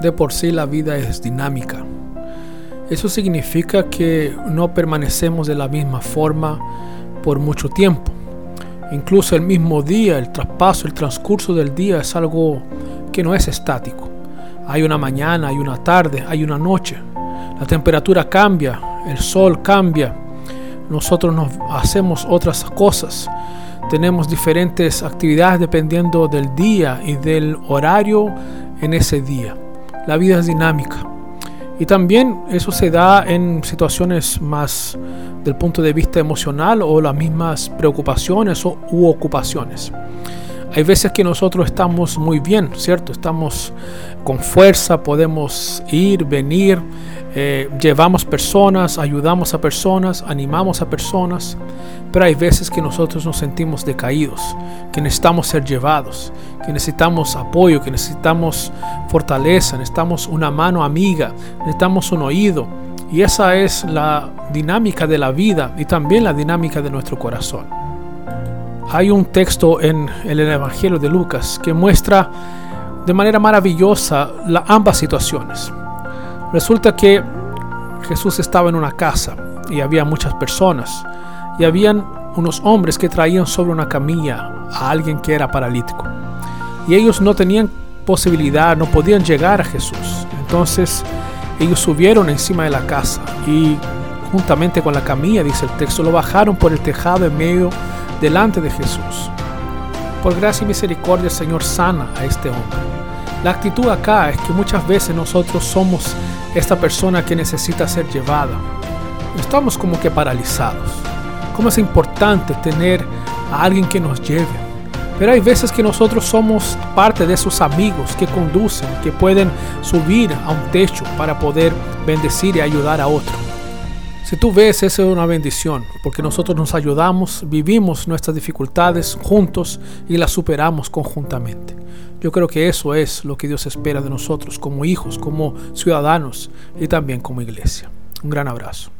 de por sí la vida es dinámica. Eso significa que no permanecemos de la misma forma por mucho tiempo. Incluso el mismo día, el traspaso, el transcurso del día es algo que no es estático. Hay una mañana, hay una tarde, hay una noche. La temperatura cambia, el sol cambia. Nosotros nos hacemos otras cosas. Tenemos diferentes actividades dependiendo del día y del horario en ese día. La vida es dinámica. Y también eso se da en situaciones más del punto de vista emocional o las mismas preocupaciones o, u ocupaciones. Hay veces que nosotros estamos muy bien, ¿cierto? Estamos con fuerza, podemos ir, venir, eh, llevamos personas, ayudamos a personas, animamos a personas, pero hay veces que nosotros nos sentimos decaídos, que necesitamos ser llevados, que necesitamos apoyo, que necesitamos fortaleza, necesitamos una mano amiga, necesitamos un oído. Y esa es la dinámica de la vida y también la dinámica de nuestro corazón. Hay un texto en el Evangelio de Lucas que muestra de manera maravillosa la, ambas situaciones. Resulta que Jesús estaba en una casa y había muchas personas y habían unos hombres que traían sobre una camilla a alguien que era paralítico. Y ellos no tenían posibilidad, no podían llegar a Jesús. Entonces ellos subieron encima de la casa y juntamente con la camilla, dice el texto, lo bajaron por el tejado en medio delante de Jesús. Por gracia y misericordia el Señor sana a este hombre. La actitud acá es que muchas veces nosotros somos esta persona que necesita ser llevada. Estamos como que paralizados. Como es importante tener a alguien que nos lleve. Pero hay veces que nosotros somos parte de esos amigos que conducen, que pueden subir a un techo para poder bendecir y ayudar a otro. Si tú ves, esa es una bendición, porque nosotros nos ayudamos, vivimos nuestras dificultades juntos y las superamos conjuntamente. Yo creo que eso es lo que Dios espera de nosotros como hijos, como ciudadanos y también como iglesia. Un gran abrazo.